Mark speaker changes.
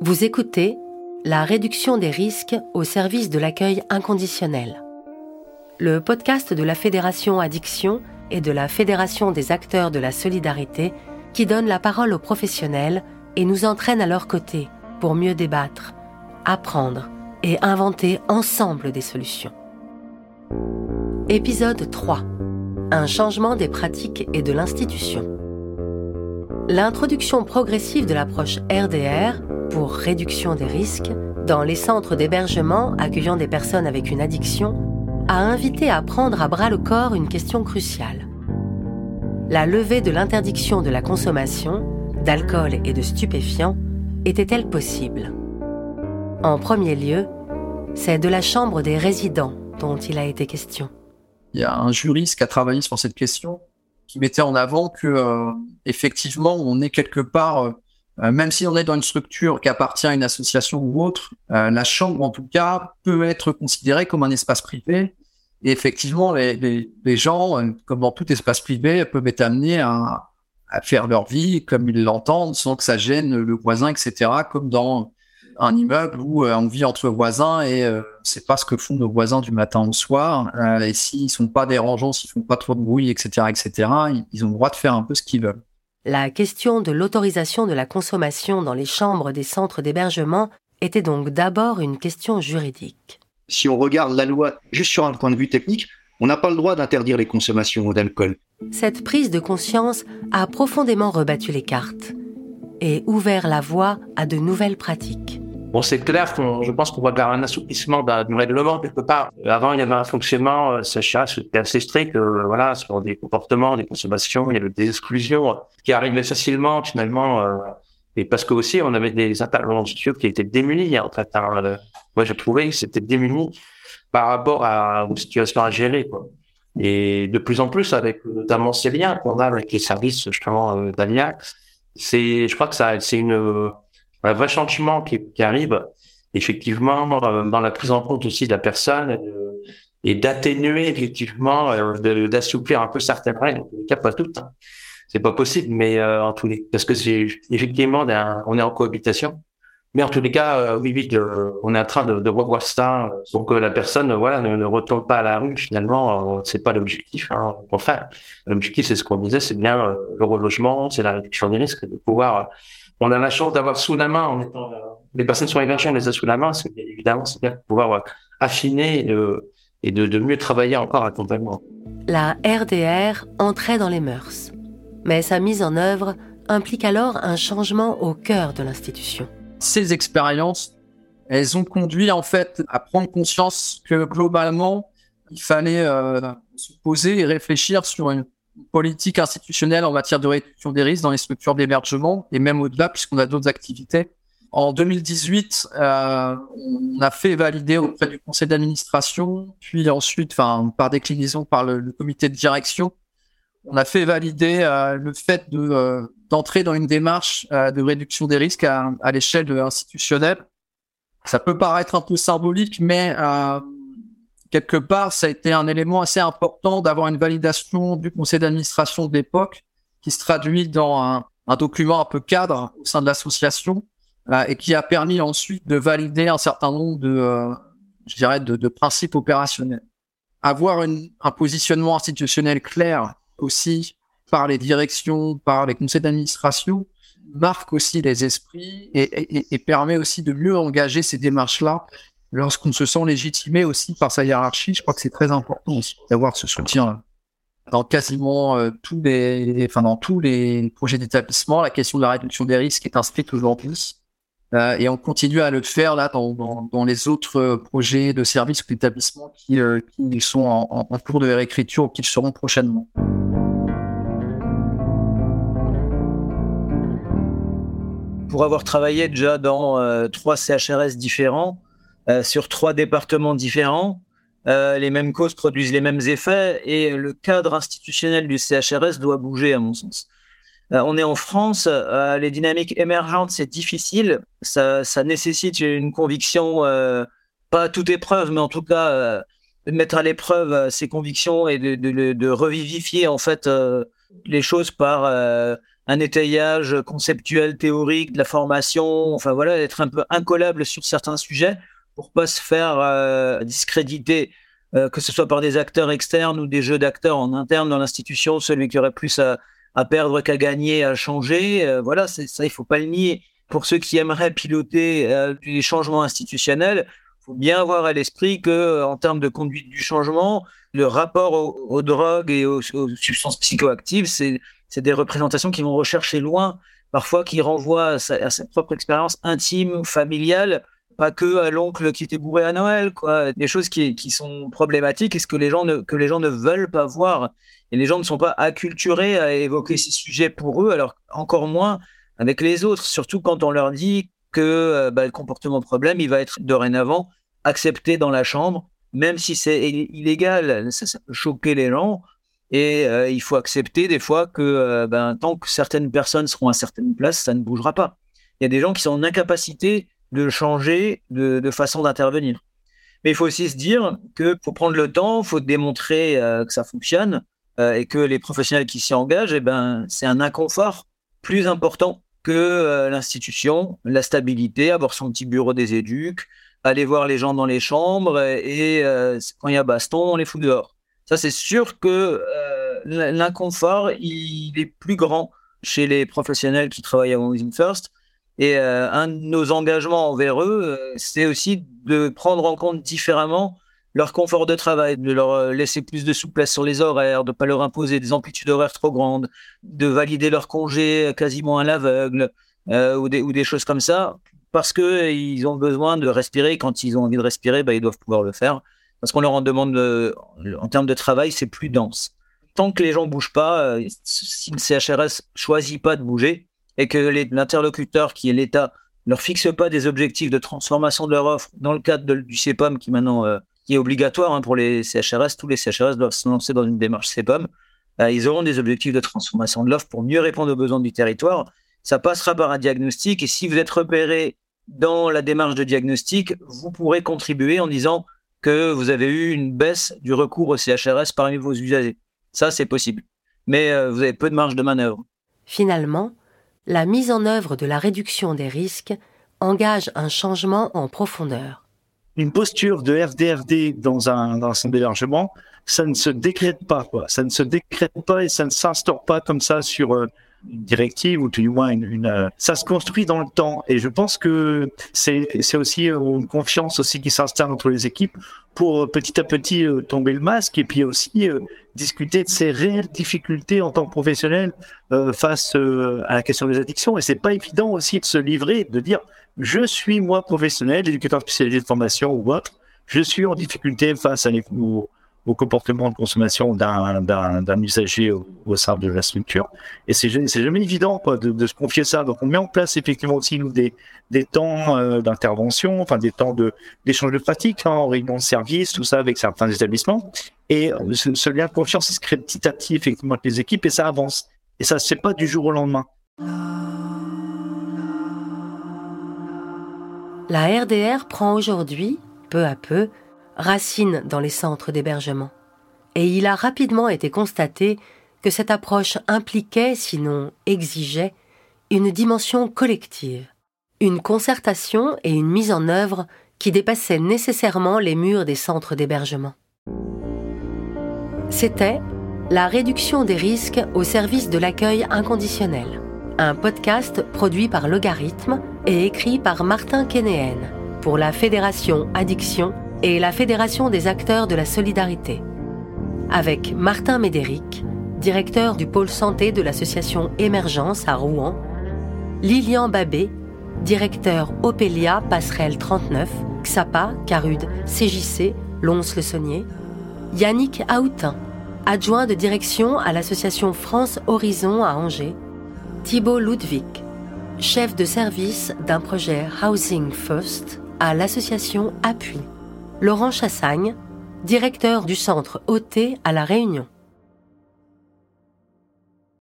Speaker 1: Vous écoutez La réduction des risques au service de l'accueil inconditionnel. Le podcast de la Fédération Addiction et de la Fédération des acteurs de la solidarité qui donne la parole aux professionnels et nous entraîne à leur côté pour mieux débattre, apprendre et inventer ensemble des solutions. Épisode 3. Un changement des pratiques et de l'institution. L'introduction progressive de l'approche RDR pour réduction des risques dans les centres d'hébergement accueillant des personnes avec une addiction a invité à prendre à bras le corps une question cruciale. La levée de l'interdiction de la consommation d'alcool et de stupéfiants était-elle possible? En premier lieu, c'est de la Chambre des résidents dont il a été question.
Speaker 2: Il y a un juriste qui a travaillé sur cette question qui mettait en avant que euh, effectivement on est quelque part euh, même si on est dans une structure qui appartient à une association ou autre, euh, la chambre, en tout cas, peut être considérée comme un espace privé. Et effectivement, les, les, les gens, euh, comme dans tout espace privé, peuvent être amenés à, à faire leur vie comme ils l'entendent, sans que ça gêne le voisin, etc., comme dans un immeuble où on vit entre voisins et euh, c'est pas ce que font nos voisins du matin au soir. Euh, et s'ils sont pas dérangeants, s'ils font pas trop de bruit, etc., etc., ils ont le droit de faire un peu ce qu'ils veulent.
Speaker 1: La question de l'autorisation de la consommation dans les chambres des centres d'hébergement était donc d'abord une question juridique.
Speaker 3: Si on regarde la loi juste sur un point de vue technique, on n'a pas le droit d'interdire les consommations d'alcool.
Speaker 1: Cette prise de conscience a profondément rebattu les cartes et ouvert la voie à de nouvelles pratiques.
Speaker 4: Bon, c'est clair qu'on, je pense qu'on va vers un assouplissement du règlement quelque part. Avant, il y avait un fonctionnement, euh, c'était assez strict, euh, voilà, sur des comportements, des consommations, il y avait des exclusions qui arrivaient facilement, finalement, euh, et parce que aussi, on avait des interlocuteurs qui étaient démunis, en fait. Hein, euh, moi, j'ai trouvé que c'était démunis par rapport à aux situations à gérer, quoi. Et de plus en plus, avec notamment ces liens qu'on a avec les services, justement, euh, d'Alia, c'est, je crois que ça, c'est une, un vrai changement qui, qui arrive effectivement dans la prise en compte aussi de la personne euh, et d'atténuer effectivement euh, d'assouplir un peu certaines règles en cas pas toutes hein. c'est pas possible mais euh, en tous les parce que c'est effectivement on est en cohabitation mais en tous les cas euh, oui oui on est en train de, de revoir ça pour que la personne voilà ne, ne retourne pas à la rue finalement c'est pas l'objectif hein. enfin l'objectif c'est ce qu'on disait c'est bien le relogement c'est la réduction des risques de pouvoir on a la chance d'avoir sous la main, en étant, euh, les personnes sont hébergées, on les a sous la main, évidemment, c'est bien de pouvoir euh, affiner et, de, mieux travailler encore accompagnement.
Speaker 1: La RDR entrait dans les mœurs, mais sa mise en œuvre implique alors un changement au cœur de l'institution.
Speaker 2: Ces expériences, elles ont conduit en fait à prendre conscience que globalement, il fallait euh, se poser et réfléchir sur une politique institutionnelle en matière de réduction des risques dans les structures d'hébergement et même au-delà puisqu'on a d'autres activités. En 2018, euh, on a fait valider auprès du conseil d'administration, puis ensuite, enfin par déclinaison par le, le, comité de direction, on a fait valider euh, le fait de euh, d'entrer dans une démarche euh, de réduction des risques à, à l'échelle institutionnelle. Ça peut paraître un peu symbolique, mais euh, quelque part, ça a été un élément assez important d'avoir une validation du conseil d'administration de l'époque qui se traduit dans un, un, document un peu cadre au sein de l'association euh, et qui a permis ensuite de valider un certain nombre de, euh, je dirais, de, de, principes opérationnels. Avoir une, un positionnement institutionnel clair aussi par les directions, par les conseils d'administration, marque aussi les esprits et, et, et permet aussi de mieux engager ces démarches-là lorsqu'on se sent légitimé aussi par sa hiérarchie, je crois que c'est très important d'avoir ce soutien dans quasiment euh, tous les, enfin dans tous les projets d'établissement. La question de la réduction des risques est inscrite aujourd'hui. Euh, et on continue à le faire là dans, les autres projets de services ou d'établissements qui, euh, sont en, cours de réécriture ou qui le seront prochainement.
Speaker 5: Pour avoir travaillé déjà dans euh, trois CHRS différents, euh, sur trois départements différents. Euh, les mêmes causes produisent les mêmes effets et le cadre institutionnel du CHRS doit bouger, à mon sens. Euh, on est en France, euh, les dynamiques émergentes, c'est difficile, ça, ça, nécessite une conviction, euh, pas à toute épreuve, mais en tout cas de mettre à l'épreuve ses convictions et de, de, de, revivifier en fait les choses par un étayage conceptuel, théorique de la formation, enfin voilà, être un peu incollable sur certains sujets pour pas se faire euh, discréditer, euh, que ce soit par des acteurs externes ou des jeux d'acteurs en interne dans l'institution, celui qui aurait plus à, perdre qu'à gagner, à changer. Euh, voilà, ça, il faut pas le nier. Pour ceux qui aimeraient piloter les changements institutionnels, faut bien avoir à l'esprit que, en termes de conduite du changement, le rapport aux, drogues et aux, substances psychoactives, c'est des représentations qui vont rechercher loin, parfois qui renvoient à sa, propre expérience intime, familiale, pas que à l'oncle qui était bourré à Noël, quoi. Des choses qui, qui sont problématiques et ce que les gens ne, que les gens ne veulent pas voir. Et les gens ne sont pas acculturés à évoquer ces sujets pour eux, alors encore moins avec les autres, surtout quand on leur dit que euh, bah, le comportement problème, il va être dorénavant accepté dans la chambre, même si c'est illégal, ça peut choquer les gens. Et euh, il faut accepter des fois que euh, ben, tant que certaines personnes seront à certaines places, ça ne bougera pas. Il y a des gens qui sont en incapacité de changer de, façon d'intervenir. Mais il faut aussi se dire que faut prendre le temps, faut démontrer euh, que ça fonctionne et que les professionnels qui s'y engagent, eh ben, c'est un inconfort plus important que l'institution, la stabilité, avoir son petit bureau des éduques, aller voir les gens dans les chambres et, quand il y a baston, on les fout dehors. Ça, c'est sûr que euh, l'inconfort, il est plus grand chez les professionnels qui travaillent à Housing First. Et euh, un de nos engagements envers eux, euh, c'est aussi de prendre en compte différemment leur confort de travail, de leur laisser plus de souplesse sur les horaires, de pas leur imposer des amplitudes horaires trop grandes, de valider leur congé quasiment à l'aveugle ou, des, ou des choses comme ça, parce que ils ont besoin de respirer. Quand ils ont envie de respirer, bah, ils doivent pouvoir le faire parce qu'on leur en demande en termes de travail, c'est plus dense. Tant que les gens bougent pas, euh, si le CHRS choisit pas de bouger et que l'interlocuteur qui est l'État leur fixe pas des objectifs de transformation de leur offre dans le cadre du CEPOM qui maintenant euh, qui est obligatoire hein, pour les CHRS, tous les CHRS doivent se lancer dans une démarche CEPOM. Euh, ils auront des objectifs de transformation de l'offre pour mieux répondre aux besoins du territoire. Ça passera par un diagnostic et si vous êtes repéré dans la démarche de diagnostic, vous pourrez contribuer en disant que vous avez eu une baisse du recours au CHRS parmi vos usagers. Ça, c'est possible. Mais euh, vous avez peu de marge de manœuvre.
Speaker 1: Finalement, la mise en œuvre de la réduction des risques engage un changement en profondeur.
Speaker 6: Une posture de FDFD dans un, dans un centre d'hébergement, ça ne se décrète pas, quoi. Ça ne se décrète pas et ça ne s'instaure pas comme ça sur euh, une directive ou du moins une, une, euh, ça se construit dans le temps. Et je pense que c'est c'est aussi euh, une confiance aussi qui s'installe entre les équipes pour euh, petit à petit tomber le masque et puis aussi discuter de ces réelles difficultés en tant que professionnel face à la question des addictions. Et c'est pas évident aussi de se livrer de dire je suis moi professionnel éducateur spécialisé de formation ou autre je suis en difficulté face à les, au comportement de consommation d'un usager au, sein de la structure. Et c'est jamais évident de, de, se confier ça. Donc on met en place effectivement aussi des, des temps euh, d'intervention, enfin des temps de d'échange de pratiques hein, en réunion de service, tout ça avec certains établissements. Et euh, ce, lien de confiance il se crée petit à petit effectivement avec les équipes et ça avance. Et ça fait pas du jour au lendemain.
Speaker 1: La RDR prend aujourd'hui, peu à peu, racine dans les centres d'hébergement. Et il a rapidement été constaté que cette approche impliquait, sinon exigeait, une dimension collective, une concertation et une mise en œuvre qui dépassaient nécessairement les murs des centres d'hébergement. C'était La réduction des risques au service de l'accueil inconditionnel, un podcast produit par Logarithme et écrit par Martin Kénéen pour la Fédération Addiction et la Fédération des acteurs de la solidarité, avec Martin Médéric, directeur du pôle santé de l'association Émergence à Rouen, Lilian Babé, directeur Opélia Passerelle 39, XAPA, Carude, CJC, Lons-le-Saunier, Yannick Aoutin, adjoint de direction à l'association France Horizon à Angers, Thibault Ludwig, chef de service d'un projet Housing First à l'association Appui. Laurent Chassagne, directeur du centre OT à La Réunion.